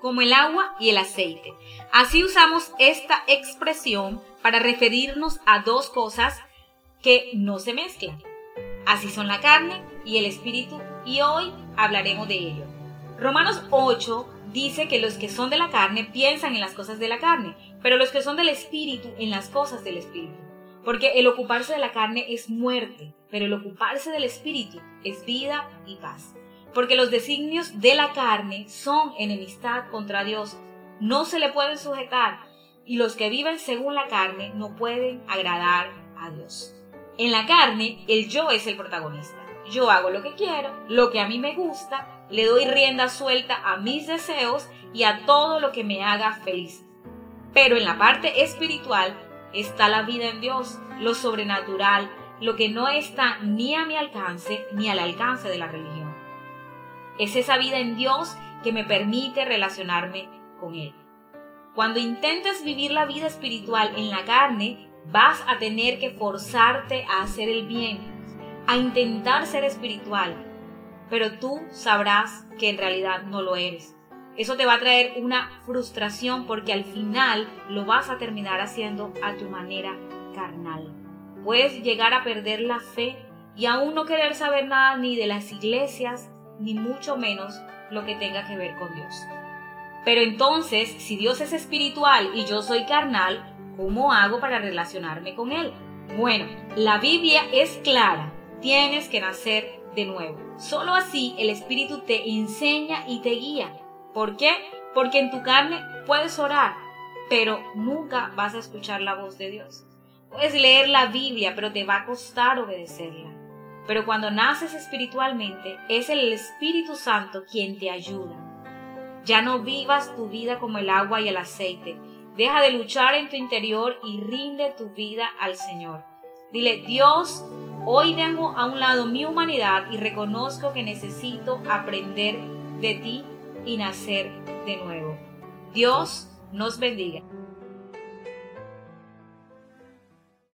como el agua y el aceite. Así usamos esta expresión para referirnos a dos cosas que no se mezclan. Así son la carne y el espíritu y hoy hablaremos de ello. Romanos 8 dice que los que son de la carne piensan en las cosas de la carne, pero los que son del espíritu en las cosas del espíritu. Porque el ocuparse de la carne es muerte, pero el ocuparse del espíritu es vida y paz. Porque los designios de la carne son enemistad contra Dios, no se le pueden sujetar, y los que viven según la carne no pueden agradar a Dios. En la carne, el yo es el protagonista. Yo hago lo que quiero, lo que a mí me gusta, le doy rienda suelta a mis deseos y a todo lo que me haga feliz. Pero en la parte espiritual está la vida en Dios, lo sobrenatural, lo que no está ni a mi alcance ni al alcance de la religión. Es esa vida en Dios que me permite relacionarme con Él. Cuando intentes vivir la vida espiritual en la carne, vas a tener que forzarte a hacer el bien, a intentar ser espiritual, pero tú sabrás que en realidad no lo eres. Eso te va a traer una frustración porque al final lo vas a terminar haciendo a tu manera carnal. Puedes llegar a perder la fe y aún no querer saber nada ni de las iglesias, ni mucho menos lo que tenga que ver con Dios. Pero entonces, si Dios es espiritual y yo soy carnal, ¿cómo hago para relacionarme con Él? Bueno, la Biblia es clara. Tienes que nacer de nuevo. Solo así el Espíritu te enseña y te guía. ¿Por qué? Porque en tu carne puedes orar, pero nunca vas a escuchar la voz de Dios. Puedes leer la Biblia, pero te va a costar obedecerla. Pero cuando naces espiritualmente, es el Espíritu Santo quien te ayuda. Ya no vivas tu vida como el agua y el aceite. Deja de luchar en tu interior y rinde tu vida al Señor. Dile, Dios, hoy dejo a un lado mi humanidad y reconozco que necesito aprender de ti y nacer de nuevo. Dios nos bendiga.